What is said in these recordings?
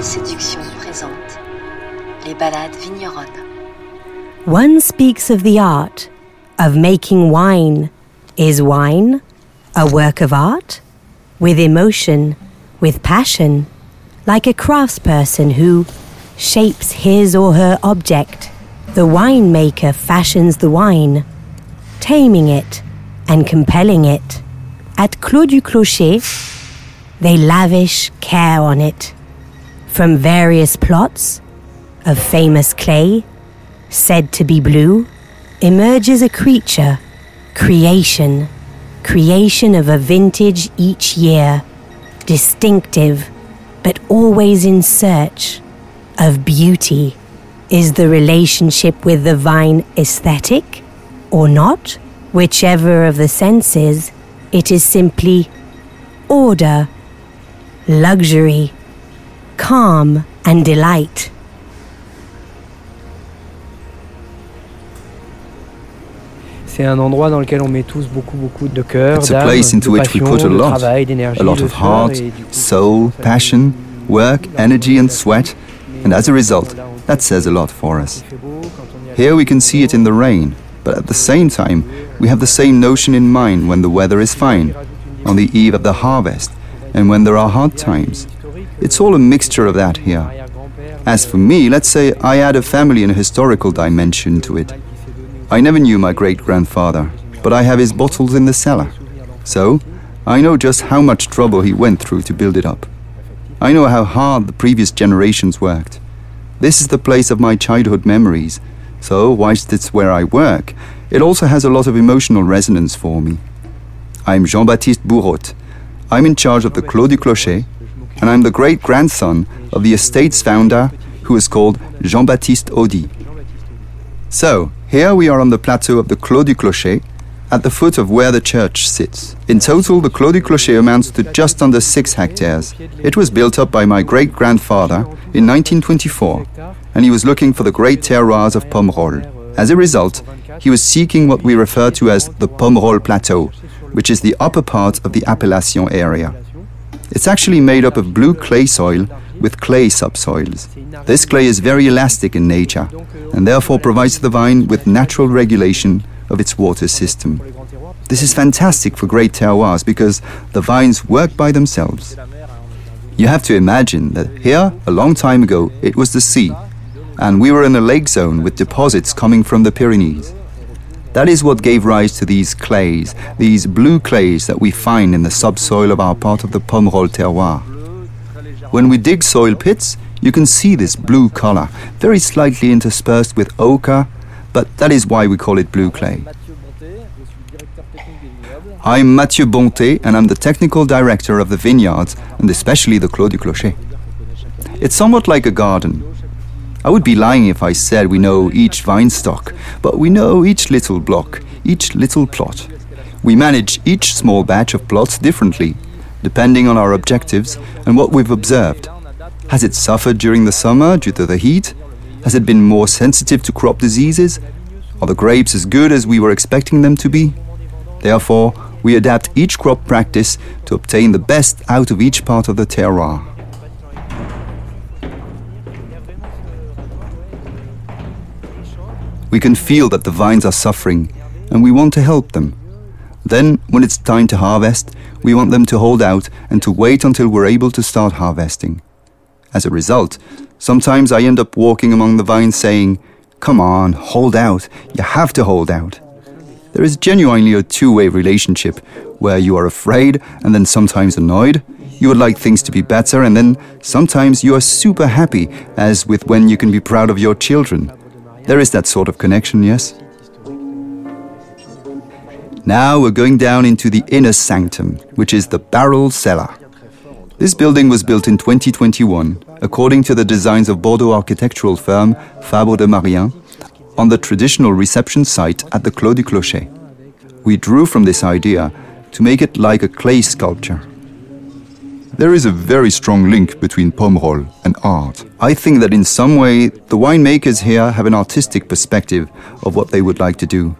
Séduction présente les ballades vigneronnes. One speaks of the art of making wine. Is wine a work of art? With emotion, with passion, like a craftsperson who shapes his or her object. The winemaker fashions the wine, taming it and compelling it. At Clos du Clocher, they lavish care on it. From various plots of famous clay, said to be blue, emerges a creature, creation, creation of a vintage each year, distinctive, but always in search of beauty. Is the relationship with the vine aesthetic or not? Whichever of the senses, it is simply order, luxury, calm, and delight. C'est un endroit dans lequel on met tous beaucoup, beaucoup de cœur, It's a d'âme, place into de which we passion, put a de lot, travail, d'énergie, a lot of heart, et du coup, soul, passion, work, energy, and sweat, and as a result, that says a lot for us. Il fait beau, quand on y a- Here we can see it in the rain, but at the same time, we have the same notion in mind when the weather is fine, on the eve of the harvest, and when there are hard times. It's all a mixture of that here. As for me, let's say I add a family and a historical dimension to it. I never knew my great grandfather, but I have his bottles in the cellar. So, I know just how much trouble he went through to build it up. I know how hard the previous generations worked. This is the place of my childhood memories, so whilst it's where I work, it also has a lot of emotional resonance for me. I'm Jean Baptiste Bourotte. I'm in charge of the Clos du Clocher, and I'm the great grandson of the estate's founder, who is called Jean Baptiste Audy. So, here we are on the plateau of the Clos du Clocher, at the foot of where the church sits. In total, the Clos du Clocher amounts to just under six hectares. It was built up by my great grandfather in 1924, and he was looking for the great terroirs of Pomerol. As a result, he was seeking what we refer to as the Pomerol Plateau, which is the upper part of the Appellation area. It's actually made up of blue clay soil with clay subsoils. This clay is very elastic in nature and therefore provides the vine with natural regulation of its water system. This is fantastic for great terroirs because the vines work by themselves. You have to imagine that here, a long time ago, it was the sea, and we were in a lake zone with deposits coming from the Pyrenees. That is what gave rise to these clays, these blue clays that we find in the subsoil of our part of the Pomerol terroir. When we dig soil pits, you can see this blue color, very slightly interspersed with ochre, but that is why we call it blue clay. I'm Mathieu Bonté, and I'm the technical director of the vineyards, and especially the Clos du Clocher. It's somewhat like a garden. I would be lying if I said we know each vine stock, but we know each little block, each little plot. We manage each small batch of plots differently, depending on our objectives and what we've observed. Has it suffered during the summer due to the heat? Has it been more sensitive to crop diseases? Are the grapes as good as we were expecting them to be? Therefore, we adapt each crop practice to obtain the best out of each part of the terroir. We can feel that the vines are suffering and we want to help them. Then, when it's time to harvest, we want them to hold out and to wait until we're able to start harvesting. As a result, sometimes I end up walking among the vines saying, Come on, hold out, you have to hold out. There is genuinely a two way relationship where you are afraid and then sometimes annoyed. You would like things to be better, and then sometimes you are super happy, as with when you can be proud of your children. There is that sort of connection, yes? Now we're going down into the inner sanctum, which is the barrel cellar. This building was built in 2021, according to the designs of Bordeaux architectural firm Fabre de Marien, on the traditional reception site at the Clos du Clocher. We drew from this idea to make it like a clay sculpture. There is a very strong link between Pomerol and art. I think that in some way, the winemakers here have an artistic perspective of what they would like to do.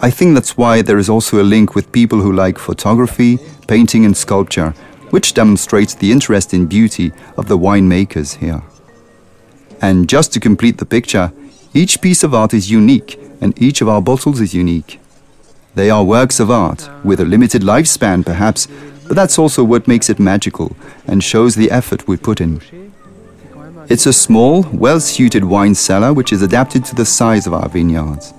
I think that's why there is also a link with people who like photography, painting, and sculpture, which demonstrates the interest in beauty of the winemakers here. And just to complete the picture, each piece of art is unique and each of our bottles is unique. They are works of art, with a limited lifespan perhaps, but that's also what makes it magical and shows the effort we put in. It's a small, well suited wine cellar which is adapted to the size of our vineyards.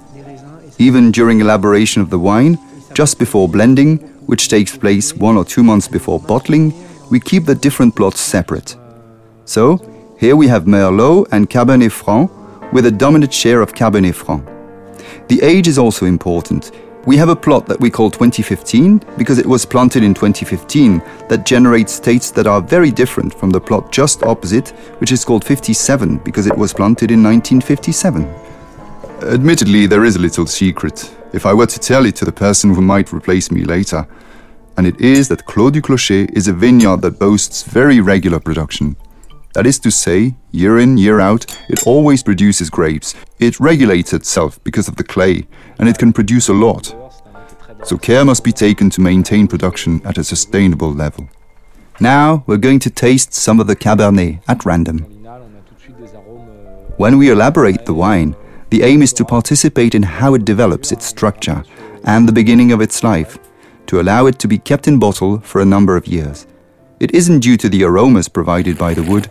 Even during elaboration of the wine, just before blending, which takes place one or two months before bottling, we keep the different plots separate. So, here we have Merlot and Cabernet Franc with a dominant share of Cabernet Franc. The age is also important. We have a plot that we call 2015 because it was planted in 2015 that generates states that are very different from the plot just opposite, which is called 57 because it was planted in 1957. Admittedly, there is a little secret, if I were to tell it to the person who might replace me later, and it is that Clos du Clocher is a vineyard that boasts very regular production. That is to say, year in, year out, it always produces grapes. It regulates itself because of the clay, and it can produce a lot. So care must be taken to maintain production at a sustainable level. Now we're going to taste some of the Cabernet at random. When we elaborate the wine, the aim is to participate in how it develops its structure and the beginning of its life, to allow it to be kept in bottle for a number of years. It isn't due to the aromas provided by the wood,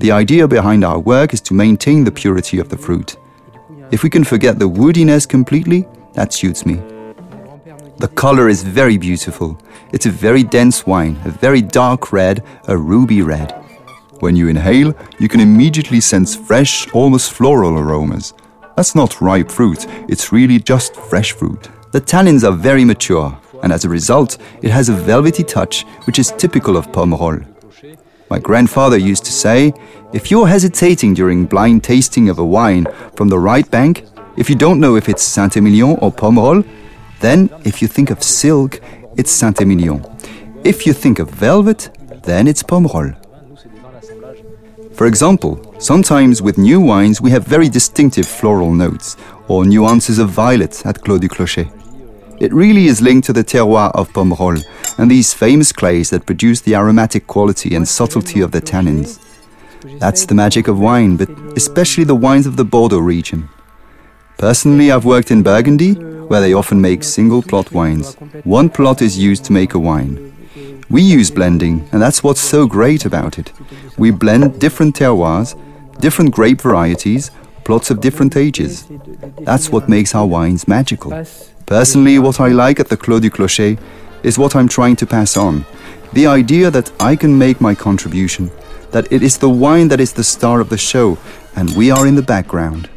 the idea behind our work is to maintain the purity of the fruit. If we can forget the woodiness completely, that suits me. The color is very beautiful. It's a very dense wine, a very dark red, a ruby red. When you inhale, you can immediately sense fresh, almost floral aromas. That's not ripe fruit, it's really just fresh fruit. The tannins are very mature, and as a result, it has a velvety touch which is typical of Pomerol. My grandfather used to say, if you're hesitating during blind tasting of a wine from the right bank, if you don't know if it's Saint-Emilion or Pomerol, then if you think of silk, it's Saint-Emilion. If you think of velvet, then it's Pomerol. For example, sometimes with new wines we have very distinctive floral notes or nuances of violet at Clos du Clocher. It really is linked to the terroir of Pomerol and these famous clays that produce the aromatic quality and subtlety of the tannins. That's the magic of wine, but especially the wines of the Bordeaux region. Personally, I've worked in Burgundy, where they often make single plot wines. One plot is used to make a wine. We use blending, and that's what's so great about it. We blend different terroirs, different grape varieties, plots of different ages. That's what makes our wines magical. Personally, what I like at the Clos du Clocher is what I'm trying to pass on. The idea that I can make my contribution, that it is the wine that is the star of the show, and we are in the background.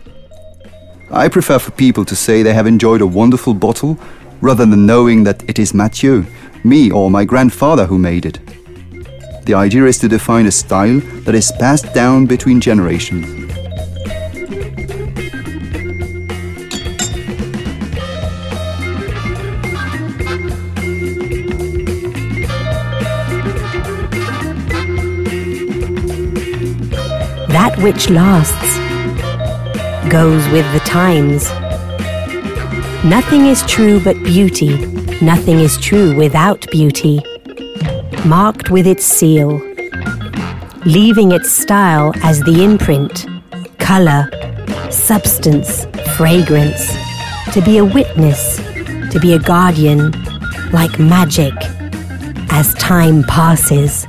I prefer for people to say they have enjoyed a wonderful bottle rather than knowing that it is Mathieu, me, or my grandfather who made it. The idea is to define a style that is passed down between generations. That which lasts goes with the times. Nothing is true but beauty, nothing is true without beauty. Marked with its seal, leaving its style as the imprint, colour, substance, fragrance, to be a witness, to be a guardian, like magic, as time passes.